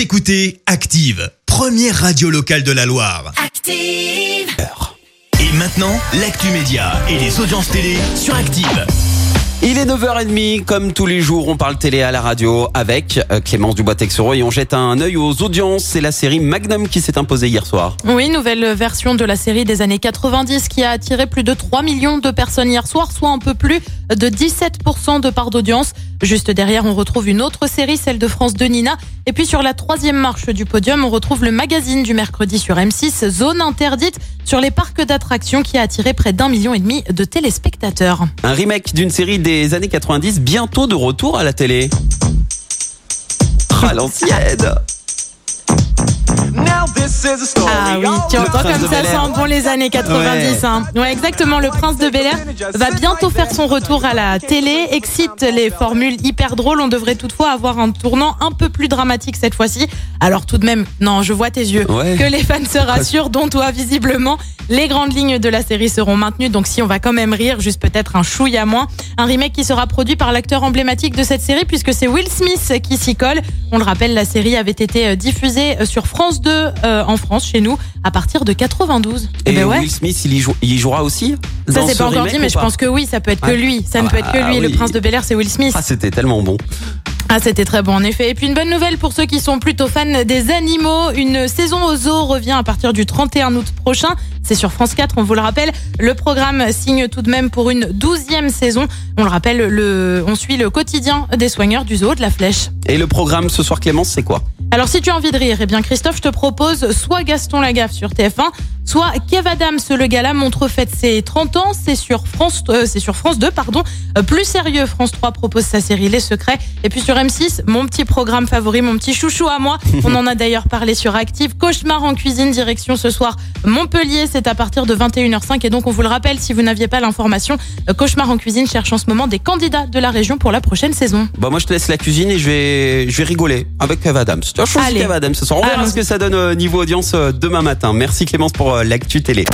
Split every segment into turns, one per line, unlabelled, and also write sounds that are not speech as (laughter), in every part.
Vous écoutez Active, première radio locale de la Loire.
Active.
Et maintenant, l'actu média et les audiences télé sur Active.
Il est 9h30, comme tous les jours, on parle télé à la radio avec euh, Clémence Dubois-Texoro et on jette un œil aux audiences. C'est la série Magnum qui s'est imposée hier soir.
Oui, nouvelle version de la série des années 90 qui a attiré plus de 3 millions de personnes hier soir, soit un peu plus de 17% de part d'audience. Juste derrière, on retrouve une autre série, celle de France de Nina. Et puis sur la troisième marche du podium, on retrouve le magazine du mercredi sur M6, Zone interdite, sur les parcs d'attractions qui a attiré près d'un million et demi de téléspectateurs.
Un remake d'une série des années 90, bientôt de retour à la télé. Ah, l'ancienne
Ah oui, tu entends
Prince
comme
de
ça
Bel-Air.
sent bon les années 90. Hein. Ouais, exactement. Le Prince de Bel Air va bientôt faire son retour à la télé. Excite les formules hyper drôles. On devrait toutefois avoir un tournant un peu plus dramatique cette fois-ci. Alors tout de même, non, je vois tes yeux.
Ouais.
Que les fans se rassurent, dont toi visiblement. Les grandes lignes de la série seront maintenues. Donc si on va quand même rire, juste peut-être un chouïa moins. Un remake qui sera produit par l'acteur emblématique de cette série puisque c'est Will Smith qui s'y colle. On le rappelle, la série avait été euh, diffusée euh, sur France 2 euh, en France, chez nous, à partir de 92.
Et
ben ouais.
Will Smith, il y, jou- il y jouera aussi
Ça c'est
ce
pas encore dit, mais je pense que oui, ça peut être que lui. Ça
Ah
ne peut être que
bah
lui. Le prince de Bel Air, c'est Will Smith.
Ah, c'était tellement bon.
Ah, c'était très bon en effet. Et puis une bonne nouvelle pour ceux qui sont plutôt fans des animaux. Une saison au zoo revient à partir du 31 août prochain. C'est sur France 4, on vous le rappelle. Le programme signe tout de même pour une douzième saison. On le rappelle, le, on suit le quotidien des soigneurs du zoo de la Flèche.
Et le programme ce soir, Clémence, c'est quoi?
Alors si tu as envie de rire, eh bien Christophe, je te propose soit Gaston Lagaffe sur TF1, soit Kev Adams, le gala montre fête ses 30 ans, c'est sur France euh, c'est sur France 2 pardon. Euh, plus sérieux, France 3 propose sa série Les Secrets et puis sur M6, mon petit programme favori, mon petit chouchou à moi. (laughs) On en a d'ailleurs parlé sur Active, Cauchemar en cuisine direction ce soir Montpellier, c'est à partir de 21h05 et donc on vous le rappelle si vous n'aviez pas l'information, euh, Cauchemar en cuisine cherche en ce moment des candidats de la région pour la prochaine saison.
Bah moi je te laisse la cuisine et je vais je vais rigoler avec Kev Adams. Vois, je. Kev Adams ce soir. On verra ce que ça donne euh, niveau audience euh, demain matin. Merci Clémence pour euh, l'actu télé.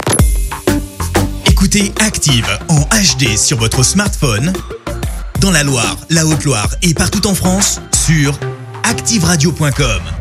Écoutez Active en HD sur votre smartphone, dans la Loire, la Haute-Loire et partout en France, sur activeradio.com.